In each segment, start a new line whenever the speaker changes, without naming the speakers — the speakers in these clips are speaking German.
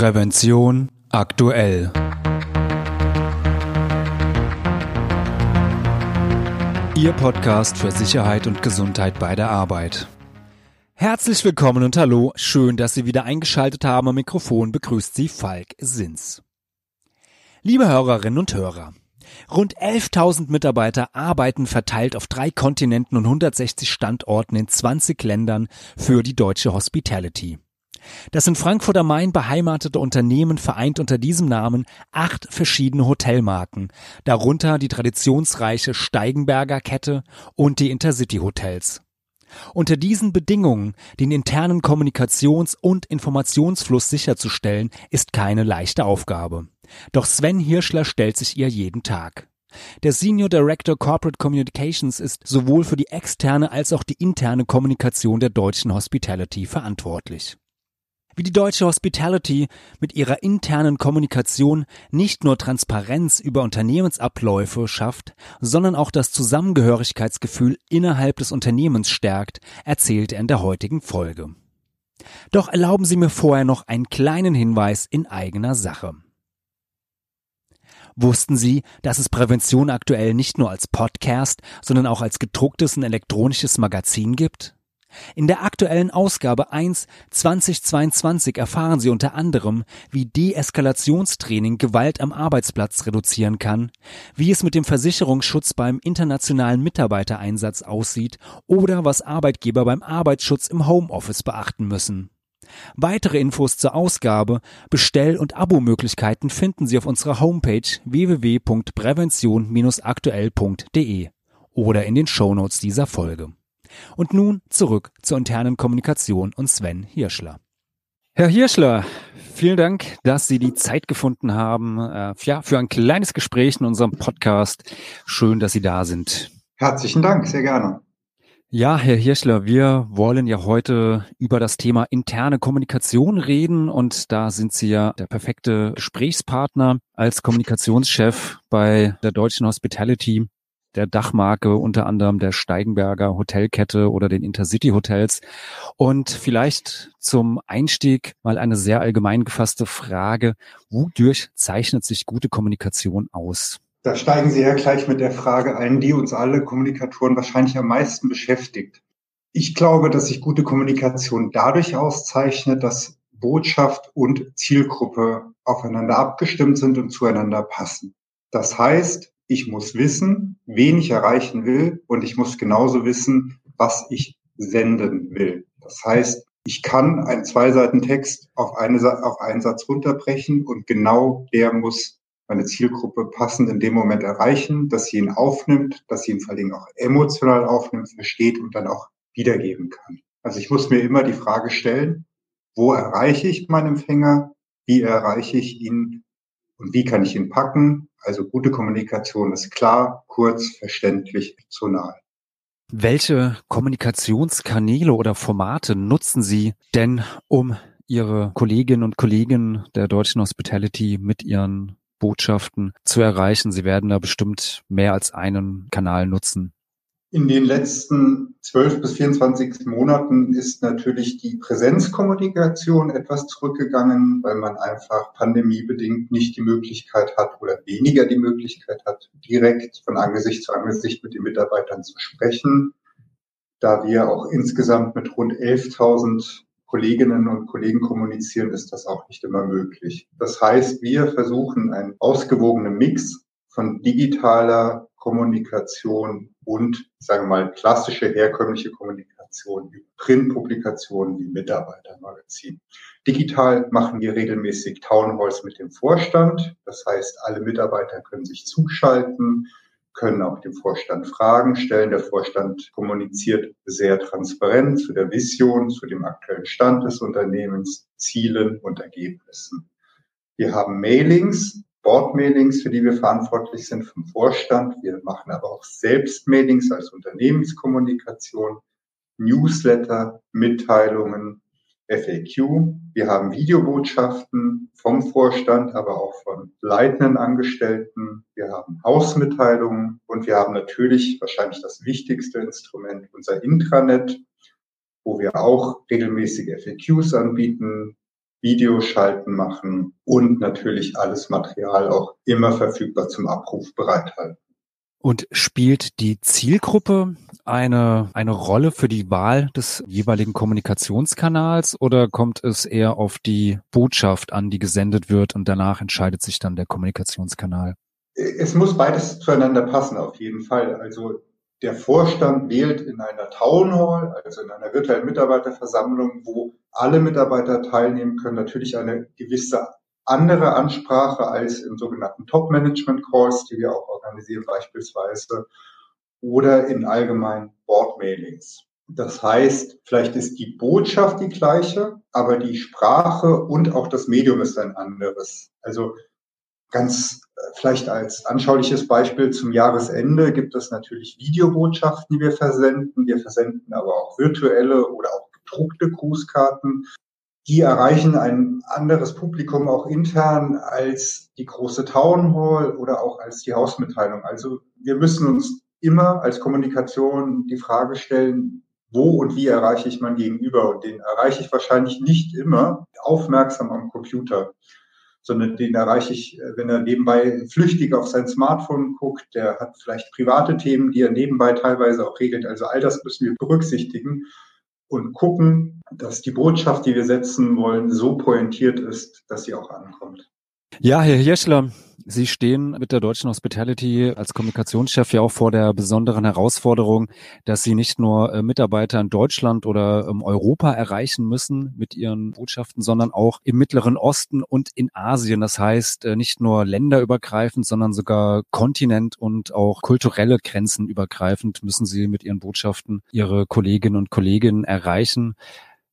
Prävention aktuell. Ihr Podcast für Sicherheit und Gesundheit bei der Arbeit. Herzlich willkommen und hallo, schön, dass Sie wieder eingeschaltet haben. Am Mikrofon begrüßt Sie Falk Sins. Liebe Hörerinnen und Hörer, Rund 11.000 Mitarbeiter arbeiten verteilt auf drei Kontinenten und 160 Standorten in 20 Ländern für die deutsche Hospitality. Das in Frankfurt am Main beheimatete Unternehmen vereint unter diesem Namen acht verschiedene Hotelmarken, darunter die traditionsreiche Steigenberger Kette und die Intercity Hotels. Unter diesen Bedingungen den internen Kommunikations- und Informationsfluss sicherzustellen, ist keine leichte Aufgabe. Doch Sven Hirschler stellt sich ihr jeden Tag. Der Senior Director Corporate Communications ist sowohl für die externe als auch die interne Kommunikation der deutschen Hospitality verantwortlich. Wie die deutsche Hospitality mit ihrer internen Kommunikation nicht nur Transparenz über Unternehmensabläufe schafft, sondern auch das Zusammengehörigkeitsgefühl innerhalb des Unternehmens stärkt, erzählt er in der heutigen Folge. Doch erlauben Sie mir vorher noch einen kleinen Hinweis in eigener Sache. Wussten Sie, dass es Prävention aktuell nicht nur als Podcast, sondern auch als gedrucktes und elektronisches Magazin gibt? In der aktuellen Ausgabe 1 2022 erfahren Sie unter anderem, wie Deeskalationstraining Gewalt am Arbeitsplatz reduzieren kann, wie es mit dem Versicherungsschutz beim internationalen Mitarbeitereinsatz aussieht oder was Arbeitgeber beim Arbeitsschutz im Homeoffice beachten müssen. Weitere Infos zur Ausgabe, Bestell- und Abo-Möglichkeiten finden Sie auf unserer Homepage www.prävention-aktuell.de oder in den Shownotes dieser Folge. Und nun zurück zur internen Kommunikation und Sven Hirschler. Herr Hirschler, vielen Dank, dass Sie die Zeit gefunden haben äh, ja, für ein kleines Gespräch in unserem Podcast. Schön, dass Sie da sind.
Herzlichen Dank, sehr gerne.
Ja, Herr Hirschler, wir wollen ja heute über das Thema interne Kommunikation reden und da sind Sie ja der perfekte Gesprächspartner als Kommunikationschef bei der Deutschen Hospitality, der Dachmarke unter anderem der Steigenberger Hotelkette oder den Intercity Hotels. Und vielleicht zum Einstieg mal eine sehr allgemein gefasste Frage. Wodurch zeichnet sich gute Kommunikation aus?
Da steigen Sie ja gleich mit der Frage ein, die uns alle Kommunikatoren wahrscheinlich am meisten beschäftigt. Ich glaube, dass sich gute Kommunikation dadurch auszeichnet, dass Botschaft und Zielgruppe aufeinander abgestimmt sind und zueinander passen. Das heißt, ich muss wissen, wen ich erreichen will und ich muss genauso wissen, was ich senden will. Das heißt, ich kann einen Zwei-Seiten-Text auf, eine, auf einen Satz runterbrechen und genau der muss meine Zielgruppe passend in dem Moment erreichen, dass sie ihn aufnimmt, dass sie ihn vor allem auch emotional aufnimmt, versteht und dann auch wiedergeben kann. Also ich muss mir immer die Frage stellen, wo erreiche ich meinen Empfänger? Wie erreiche ich ihn? Und wie kann ich ihn packen? Also gute Kommunikation ist klar, kurz, verständlich, emotional.
Welche Kommunikationskanäle oder Formate nutzen Sie denn, um Ihre Kolleginnen und Kollegen der deutschen Hospitality mit ihren Botschaften zu erreichen. Sie werden da bestimmt mehr als einen Kanal nutzen.
In den letzten 12 bis 24 Monaten ist natürlich die Präsenzkommunikation etwas zurückgegangen, weil man einfach pandemiebedingt nicht die Möglichkeit hat oder weniger die Möglichkeit hat, direkt von Angesicht zu Angesicht mit den Mitarbeitern zu sprechen. Da wir auch insgesamt mit rund 11.000 Kolleginnen und Kollegen kommunizieren, ist das auch nicht immer möglich. Das heißt, wir versuchen einen ausgewogenen Mix von digitaler Kommunikation und, sagen wir mal, klassische herkömmliche Kommunikation wie Printpublikationen wie Mitarbeitermagazin. Digital machen wir regelmäßig Townhalls mit dem Vorstand. Das heißt, alle Mitarbeiter können sich zuschalten können auch dem Vorstand Fragen stellen. Der Vorstand kommuniziert sehr transparent zu der Vision, zu dem aktuellen Stand des Unternehmens, Zielen und Ergebnissen. Wir haben Mailings, Board-Mailings, für die wir verantwortlich sind vom Vorstand. Wir machen aber auch selbst Mailings als Unternehmenskommunikation, Newsletter, Mitteilungen, FAQ. Wir haben Videobotschaften vom Vorstand, aber auch von leitenden Angestellten. Wir haben Hausmitteilungen und wir haben natürlich wahrscheinlich das wichtigste Instrument, unser Intranet, wo wir auch regelmäßige FAQs anbieten, Videoschalten machen und natürlich alles Material auch immer verfügbar zum Abruf bereithalten.
Und spielt die Zielgruppe eine, eine Rolle für die Wahl des jeweiligen Kommunikationskanals oder kommt es eher auf die Botschaft an, die gesendet wird und danach entscheidet sich dann der Kommunikationskanal?
Es muss beides zueinander passen, auf jeden Fall. Also der Vorstand wählt in einer Town Hall, also in einer virtuellen Mitarbeiterversammlung, wo alle Mitarbeiter teilnehmen können, natürlich eine gewisse andere Ansprache als in sogenannten Top-Management-Calls, die wir auch organisieren beispielsweise, oder in allgemeinen Board-Mailings. Das heißt, vielleicht ist die Botschaft die gleiche, aber die Sprache und auch das Medium ist ein anderes. Also ganz äh, vielleicht als anschauliches Beispiel zum Jahresende gibt es natürlich Videobotschaften, die wir versenden. Wir versenden aber auch virtuelle oder auch gedruckte Grußkarten die erreichen ein anderes Publikum auch intern als die große Town Hall oder auch als die Hausmitteilung. Also wir müssen uns immer als Kommunikation die Frage stellen, wo und wie erreiche ich mein Gegenüber? Und den erreiche ich wahrscheinlich nicht immer aufmerksam am Computer, sondern den erreiche ich, wenn er nebenbei flüchtig auf sein Smartphone guckt. Der hat vielleicht private Themen, die er nebenbei teilweise auch regelt. Also all das müssen wir berücksichtigen und gucken, dass die Botschaft, die wir setzen wollen, so pointiert ist, dass sie auch ankommt.
Ja, Herr Hirschler, Sie stehen mit der Deutschen Hospitality als Kommunikationschef ja auch vor der besonderen Herausforderung, dass Sie nicht nur äh, Mitarbeiter in Deutschland oder ähm, Europa erreichen müssen mit Ihren Botschaften, sondern auch im Mittleren Osten und in Asien. Das heißt, äh, nicht nur länderübergreifend, sondern sogar kontinent- und auch kulturelle Grenzen übergreifend müssen Sie mit Ihren Botschaften Ihre Kolleginnen und Kollegen erreichen.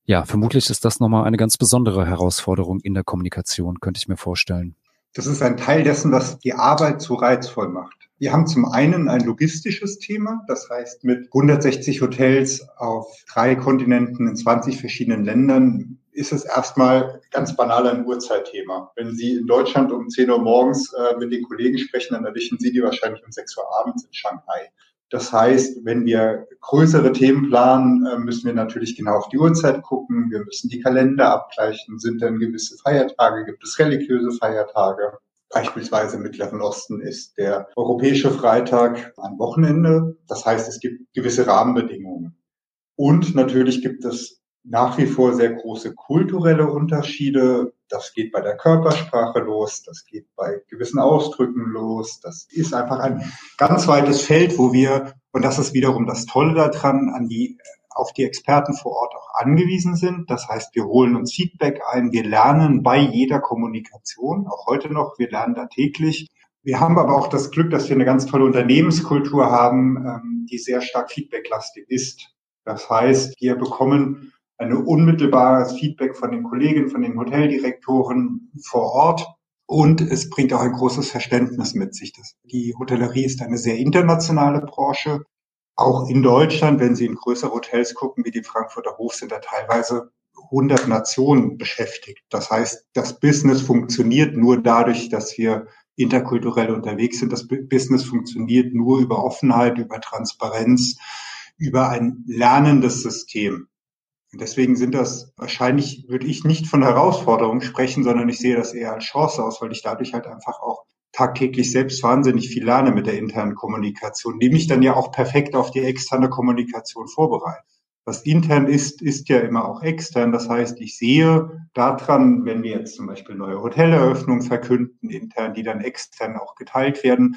Ja, vermutlich ist das nochmal eine ganz besondere Herausforderung in der Kommunikation, könnte ich mir vorstellen.
Das ist ein Teil dessen, was die Arbeit so reizvoll macht. Wir haben zum einen ein logistisches Thema, das heißt mit 160 Hotels auf drei Kontinenten in 20 verschiedenen Ländern ist es erstmal ganz banal ein Uhrzeitthema. Wenn Sie in Deutschland um 10 Uhr morgens äh, mit den Kollegen sprechen, dann erwischen Sie die wahrscheinlich um 6 Uhr abends in Shanghai. Das heißt, wenn wir größere Themen planen, äh, müssen wir natürlich genau auf die Uhrzeit gucken. Wir müssen die Kalender abgleichen. Sind denn gewisse Feiertage? Gibt es religiöse Feiertage? Beispielsweise im Mittleren Osten ist der europäische Freitag ein Wochenende. Das heißt, es gibt gewisse Rahmenbedingungen. Und natürlich gibt es nach wie vor sehr große kulturelle Unterschiede. Das geht bei der Körpersprache los, das geht bei gewissen Ausdrücken los. Das ist einfach ein ganz weites Feld, wo wir, und das ist wiederum das Tolle daran, an die, auf die Experten vor Ort auch angewiesen sind. Das heißt, wir holen uns Feedback ein, wir lernen bei jeder Kommunikation, auch heute noch, wir lernen da täglich. Wir haben aber auch das Glück, dass wir eine ganz tolle Unternehmenskultur haben, ähm, die sehr stark feedbacklastig ist. Das heißt, wir bekommen ein unmittelbares Feedback von den Kollegen, von den Hoteldirektoren vor Ort. Und es bringt auch ein großes Verständnis mit sich. Die Hotellerie ist eine sehr internationale Branche. Auch in Deutschland, wenn Sie in größere Hotels gucken, wie die Frankfurter Hof, sind da teilweise 100 Nationen beschäftigt. Das heißt, das Business funktioniert nur dadurch, dass wir interkulturell unterwegs sind. Das Business funktioniert nur über Offenheit, über Transparenz, über ein lernendes System. Deswegen sind das wahrscheinlich, würde ich nicht von Herausforderungen sprechen, sondern ich sehe das eher als Chance aus, weil ich dadurch halt einfach auch tagtäglich selbst wahnsinnig viel lerne mit der internen Kommunikation, die mich dann ja auch perfekt auf die externe Kommunikation vorbereitet. Was intern ist, ist ja immer auch extern. Das heißt, ich sehe daran, wenn wir jetzt zum Beispiel neue Hoteleröffnungen verkünden, intern, die dann extern auch geteilt werden,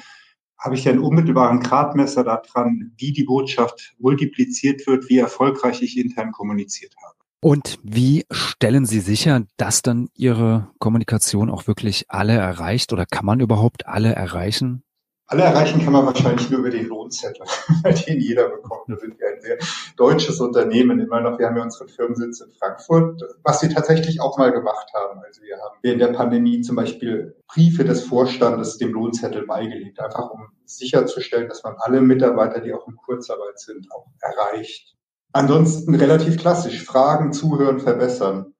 habe ich einen unmittelbaren Gradmesser daran, wie die Botschaft multipliziert wird, wie erfolgreich ich intern kommuniziert habe.
Und wie stellen Sie sicher, dass dann Ihre Kommunikation auch wirklich alle erreicht oder kann man überhaupt alle erreichen?
Alle erreichen kann man wahrscheinlich nur über den Lohnzettel, den jeder bekommt. Wir sind ja ein sehr deutsches Unternehmen immer noch. Wir haben ja unseren Firmensitz in Frankfurt, was wir tatsächlich auch mal gemacht haben. Also wir haben während der Pandemie zum Beispiel Briefe des Vorstandes dem Lohnzettel beigelegt, einfach um sicherzustellen, dass man alle Mitarbeiter, die auch in Kurzarbeit sind, auch erreicht. Ansonsten relativ klassisch. Fragen, zuhören, verbessern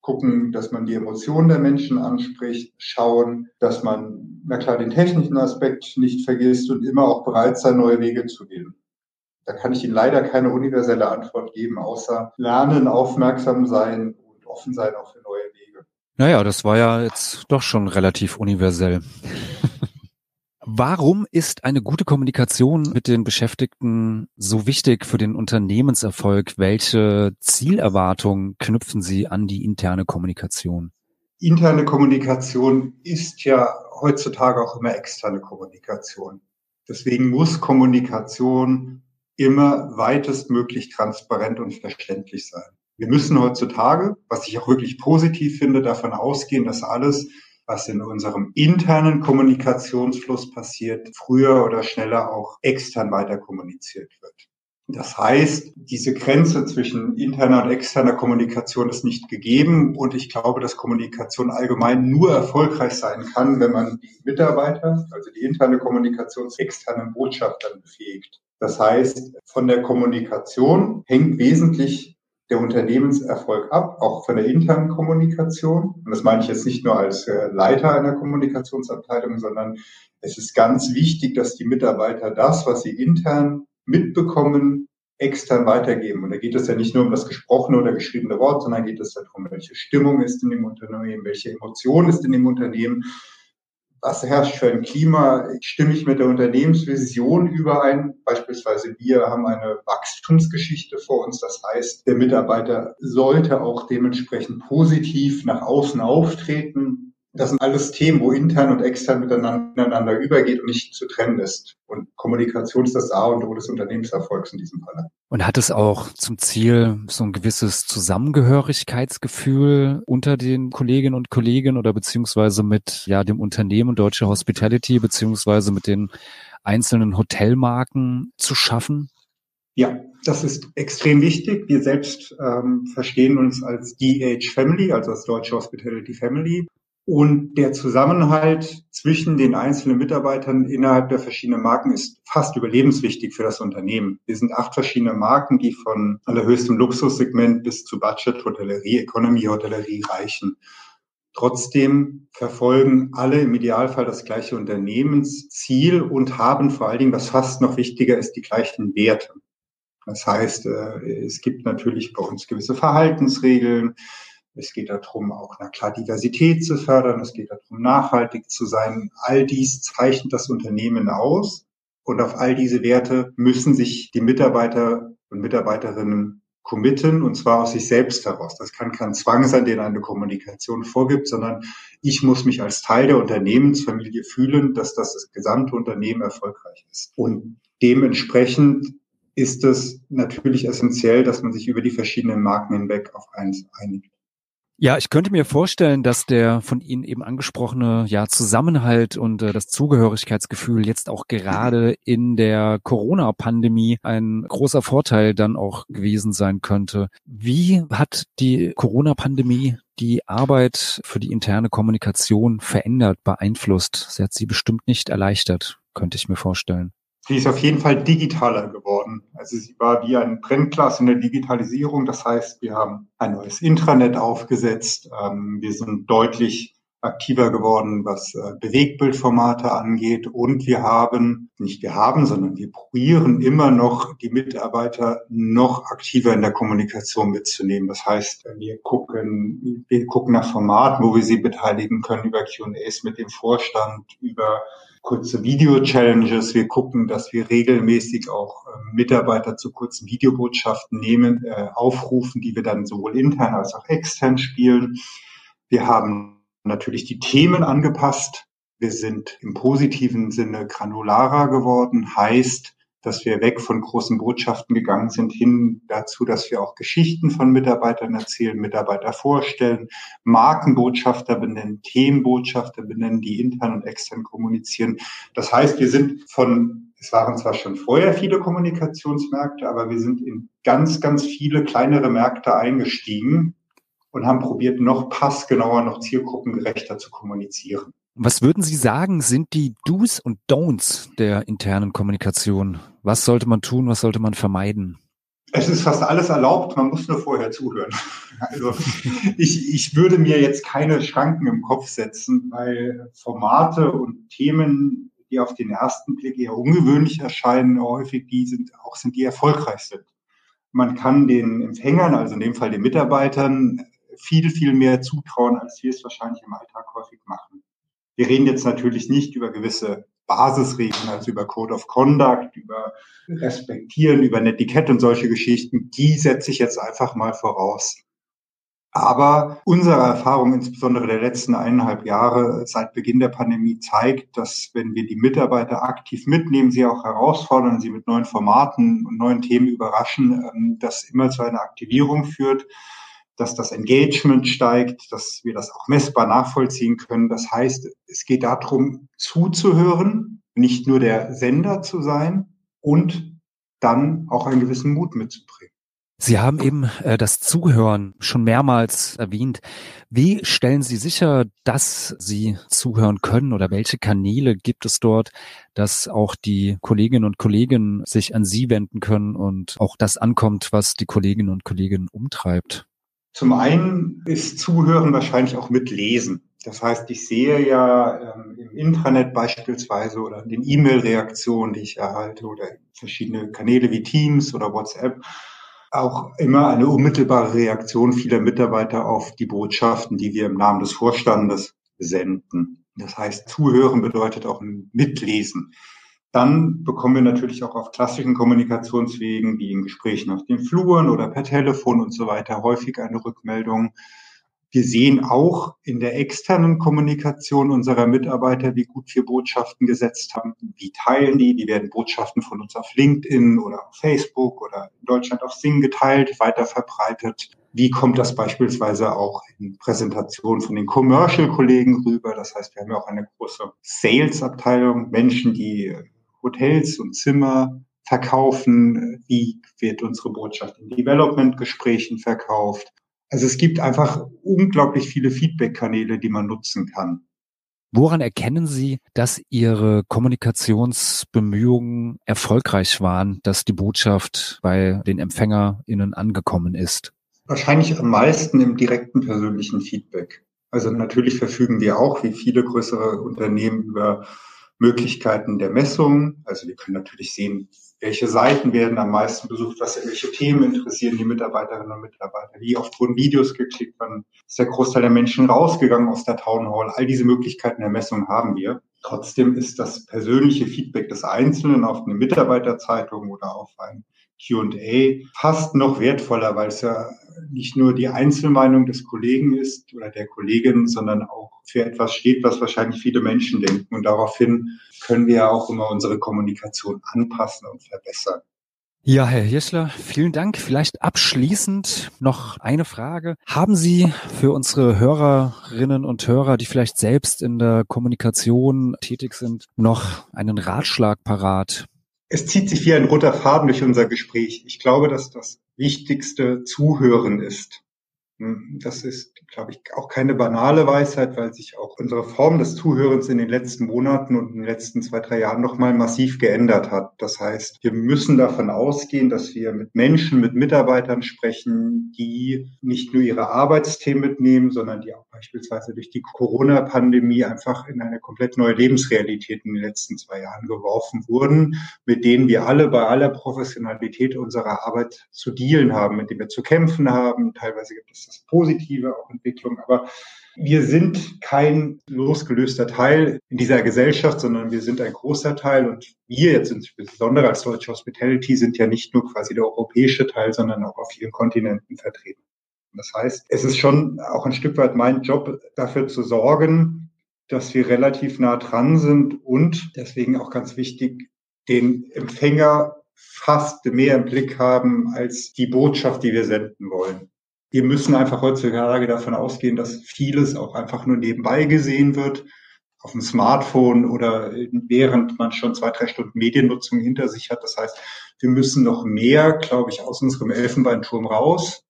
gucken, dass man die Emotionen der Menschen anspricht, schauen, dass man, na klar, den technischen Aspekt nicht vergisst und immer auch bereit sein, neue Wege zu gehen. Da kann ich Ihnen leider keine universelle Antwort geben, außer lernen, aufmerksam sein und offen sein auch für neue Wege.
Naja, das war ja jetzt doch schon relativ universell. Warum ist eine gute Kommunikation mit den Beschäftigten so wichtig für den Unternehmenserfolg? Welche Zielerwartungen knüpfen Sie an die interne Kommunikation?
Interne Kommunikation ist ja heutzutage auch immer externe Kommunikation. Deswegen muss Kommunikation immer weitestmöglich transparent und verständlich sein. Wir müssen heutzutage, was ich auch wirklich positiv finde, davon ausgehen, dass alles was in unserem internen Kommunikationsfluss passiert, früher oder schneller auch extern weiter kommuniziert wird. Das heißt, diese Grenze zwischen interner und externer Kommunikation ist nicht gegeben und ich glaube, dass Kommunikation allgemein nur erfolgreich sein kann, wenn man die Mitarbeiter, also die interne Kommunikation zu externen Botschaftern befähigt. Das heißt, von der Kommunikation hängt wesentlich der Unternehmenserfolg ab, auch von der internen Kommunikation. Und das meine ich jetzt nicht nur als äh, Leiter einer Kommunikationsabteilung, sondern es ist ganz wichtig, dass die Mitarbeiter das, was sie intern mitbekommen, extern weitergeben. Und da geht es ja nicht nur um das gesprochene oder geschriebene Wort, sondern geht es darum, welche Stimmung ist in dem Unternehmen, welche Emotion ist in dem Unternehmen was herrscht für ein Klima? Stimme ich mit der Unternehmensvision überein? Beispielsweise wir haben eine Wachstumsgeschichte vor uns. Das heißt, der Mitarbeiter sollte auch dementsprechend positiv nach außen auftreten. Das sind alles Themen, wo intern und extern miteinander übergeht und nicht zu trennen ist. Und Kommunikation ist das A und O des Unternehmenserfolgs in diesem Falle.
Und hat es auch zum Ziel, so ein gewisses Zusammengehörigkeitsgefühl unter den Kolleginnen und Kollegen oder beziehungsweise mit ja dem Unternehmen Deutsche Hospitality beziehungsweise mit den einzelnen Hotelmarken zu schaffen?
Ja, das ist extrem wichtig. Wir selbst ähm, verstehen uns als DH Family, also als Deutsche Hospitality Family. Und der Zusammenhalt zwischen den einzelnen Mitarbeitern innerhalb der verschiedenen Marken ist fast überlebenswichtig für das Unternehmen. Wir sind acht verschiedene Marken, die von allerhöchstem Luxussegment bis zu Budget-Hotellerie, Economy-Hotellerie reichen. Trotzdem verfolgen alle im Idealfall das gleiche Unternehmensziel und haben vor allen Dingen, was fast noch wichtiger ist, die gleichen Werte. Das heißt, äh, es gibt natürlich bei uns gewisse Verhaltensregeln. Es geht darum, auch na klar Diversität zu fördern. Es geht darum, nachhaltig zu sein. All dies zeichnet das Unternehmen aus. Und auf all diese Werte müssen sich die Mitarbeiter und Mitarbeiterinnen committen, und zwar aus sich selbst heraus. Das kann kein Zwang sein, den eine Kommunikation vorgibt, sondern ich muss mich als Teil der Unternehmensfamilie fühlen, dass das, das gesamte Unternehmen erfolgreich ist. Und dementsprechend ist es natürlich essentiell, dass man sich über die verschiedenen Marken hinweg auf eins einigt.
Ja, ich könnte mir vorstellen, dass der von Ihnen eben angesprochene ja, Zusammenhalt und äh, das Zugehörigkeitsgefühl jetzt auch gerade in der Corona-Pandemie ein großer Vorteil dann auch gewesen sein könnte. Wie hat die Corona-Pandemie die Arbeit für die interne Kommunikation verändert, beeinflusst? Sie hat sie bestimmt nicht erleichtert, könnte ich mir vorstellen.
Sie ist auf jeden Fall digitaler geworden. Also sie war wie ein Brennglas in der Digitalisierung. Das heißt, wir haben ein neues Intranet aufgesetzt. Ähm, wir sind deutlich aktiver geworden, was äh, Bewegtbildformate angeht. Und wir haben, nicht wir haben, sondern wir probieren immer noch, die Mitarbeiter noch aktiver in der Kommunikation mitzunehmen. Das heißt, wir gucken, wir gucken nach Formaten, wo wir sie beteiligen können, über Q&As mit dem Vorstand, über kurze Video-Challenges. Wir gucken, dass wir regelmäßig auch äh, Mitarbeiter zu kurzen Videobotschaften nehmen, äh, aufrufen, die wir dann sowohl intern als auch extern spielen. Wir haben natürlich die Themen angepasst. Wir sind im positiven Sinne granularer geworden, heißt, dass wir weg von großen Botschaften gegangen sind, hin dazu, dass wir auch Geschichten von Mitarbeitern erzählen, Mitarbeiter vorstellen, Markenbotschafter benennen, Themenbotschafter benennen, die intern und extern kommunizieren. Das heißt, wir sind von, es waren zwar schon vorher viele Kommunikationsmärkte, aber wir sind in ganz, ganz viele kleinere Märkte eingestiegen und haben probiert, noch passgenauer, noch zielgruppengerechter zu kommunizieren.
Was würden Sie sagen, sind die Do's und Don'ts der internen Kommunikation? Was sollte man tun, was sollte man vermeiden?
Es ist fast alles erlaubt, man muss nur vorher zuhören. Also ich, ich würde mir jetzt keine Schranken im Kopf setzen, weil Formate und Themen, die auf den ersten Blick eher ungewöhnlich erscheinen, häufig die sind auch sind die erfolgreich sind. Man kann den Empfängern, also in dem Fall den Mitarbeitern, viel, viel mehr zutrauen, als wir es wahrscheinlich im Alltag häufig machen. Wir reden jetzt natürlich nicht über gewisse Basisregeln, also über Code of Conduct, über Respektieren, über Netiquette und solche Geschichten. Die setze ich jetzt einfach mal voraus. Aber unsere Erfahrung, insbesondere der letzten eineinhalb Jahre seit Beginn der Pandemie, zeigt, dass wenn wir die Mitarbeiter aktiv mitnehmen, sie auch herausfordern, sie mit neuen Formaten und neuen Themen überraschen, ähm, das immer zu einer Aktivierung führt, dass das Engagement steigt, dass wir das auch messbar nachvollziehen können. Das heißt, es geht darum, zuzuhören, nicht nur der Sender zu sein und dann auch einen gewissen Mut mitzubringen.
Sie haben eben äh, das Zuhören schon mehrmals erwähnt. Wie stellen Sie sicher, dass Sie zuhören können oder welche Kanäle gibt es dort, dass auch die Kolleginnen und Kollegen sich an Sie wenden können und auch das ankommt, was die Kolleginnen und Kollegen umtreibt?
Zum einen ist Zuhören wahrscheinlich auch mit Lesen. Das heißt, ich sehe ja ähm, im Intranet beispielsweise oder in den E-Mail-Reaktionen, die ich erhalte oder verschiedene Kanäle wie Teams oder WhatsApp, auch immer eine unmittelbare Reaktion vieler Mitarbeiter auf die Botschaften, die wir im Namen des Vorstandes senden. Das heißt, zuhören bedeutet auch mitlesen. Dann bekommen wir natürlich auch auf klassischen Kommunikationswegen, wie in Gesprächen auf den Fluren oder per Telefon und so weiter, häufig eine Rückmeldung, wir sehen auch in der externen Kommunikation unserer Mitarbeiter, wie gut wir Botschaften gesetzt haben. Wie teilen die? Die werden Botschaften von uns auf LinkedIn oder auf Facebook oder in Deutschland auf Sing geteilt, weiter verbreitet. Wie kommt das beispielsweise auch in Präsentationen von den Commercial-Kollegen rüber? Das heißt, wir haben ja auch eine große Sales-Abteilung, Menschen, die Hotels und Zimmer verkaufen. Wie wird unsere Botschaft in Development-Gesprächen verkauft? Also es gibt einfach unglaublich viele Feedback-Kanäle, die man nutzen kann.
Woran erkennen Sie, dass Ihre Kommunikationsbemühungen erfolgreich waren, dass die Botschaft bei den EmpfängerInnen angekommen ist?
Wahrscheinlich am meisten im direkten persönlichen Feedback. Also natürlich verfügen wir auch, wie viele größere Unternehmen, über Möglichkeiten der Messung. Also wir können natürlich sehen, welche Seiten werden am meisten besucht, was welche Themen interessieren die Mitarbeiterinnen und Mitarbeiter, wie oft wurden Videos geklickt, wann ist der Großteil der Menschen rausgegangen aus der Town Hall. All diese Möglichkeiten der Messung haben wir. Trotzdem ist das persönliche Feedback des Einzelnen auf eine Mitarbeiterzeitung oder auf ein Q&A fast noch wertvoller, weil es ja nicht nur die Einzelmeinung des Kollegen ist oder der Kollegin, sondern auch für etwas steht, was wahrscheinlich viele Menschen denken. Und daraufhin können wir ja auch immer unsere Kommunikation anpassen und verbessern.
Ja, Herr Hirschler, vielen Dank. Vielleicht abschließend noch eine Frage. Haben Sie für unsere Hörerinnen und Hörer, die vielleicht selbst in der Kommunikation tätig sind, noch einen Ratschlag parat?
Es zieht sich wie ein roter Faden durch unser Gespräch. Ich glaube, dass das Wichtigste Zuhören ist. Das ist, glaube ich, auch keine banale Weisheit, weil sich auch unsere Form des Zuhörens in den letzten Monaten und in den letzten zwei, drei Jahren nochmal massiv geändert hat. Das heißt, wir müssen davon ausgehen, dass wir mit Menschen, mit Mitarbeitern sprechen, die nicht nur ihre Arbeitsthemen mitnehmen, sondern die auch beispielsweise durch die Corona-Pandemie einfach in eine komplett neue Lebensrealität in den letzten zwei Jahren geworfen wurden, mit denen wir alle bei aller Professionalität unserer Arbeit zu dealen haben, mit denen wir zu kämpfen haben. Teilweise gibt es das Positive, auch Entwicklung. Aber wir sind kein losgelöster Teil in dieser Gesellschaft, sondern wir sind ein großer Teil. Und wir jetzt insbesondere als Deutsche Hospitality sind ja nicht nur quasi der europäische Teil, sondern auch auf vielen Kontinenten vertreten. Das heißt, es ist schon auch ein Stück weit mein Job, dafür zu sorgen, dass wir relativ nah dran sind und deswegen auch ganz wichtig, den Empfänger fast mehr im Blick haben als die Botschaft, die wir senden wollen wir müssen einfach heutzutage davon ausgehen, dass vieles auch einfach nur nebenbei gesehen wird, auf dem Smartphone oder während man schon zwei, drei Stunden Mediennutzung hinter sich hat. Das heißt, wir müssen noch mehr, glaube ich, aus unserem Elfenbeinturm raus,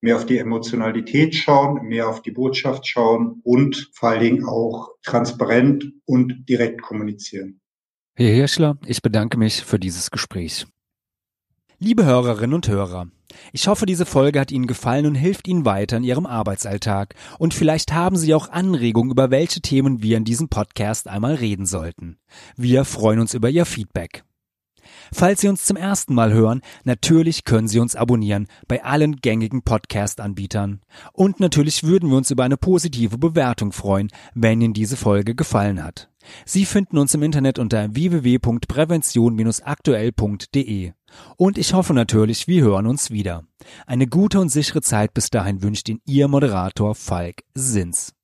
mehr auf die Emotionalität schauen, mehr auf die Botschaft schauen und vor allen Dingen auch transparent und direkt kommunizieren.
Herr Hirschler, ich bedanke mich für dieses Gespräch. Liebe Hörerinnen und Hörer, ich hoffe, diese Folge hat Ihnen gefallen und hilft Ihnen weiter in Ihrem Arbeitsalltag. Und vielleicht haben Sie auch Anregungen, über welche Themen wir in diesem Podcast einmal reden sollten. Wir freuen uns über Ihr Feedback. Falls Sie uns zum ersten Mal hören, natürlich können Sie uns abonnieren bei allen gängigen Podcast-Anbietern. Und natürlich würden wir uns über eine positive Bewertung freuen, wenn Ihnen diese Folge gefallen hat. Sie finden uns im Internet unter www.prävention-aktuell.de. Und ich hoffe natürlich, wir hören uns wieder. Eine gute und sichere Zeit bis dahin wünscht Ihnen Ihr Moderator Falk Sins.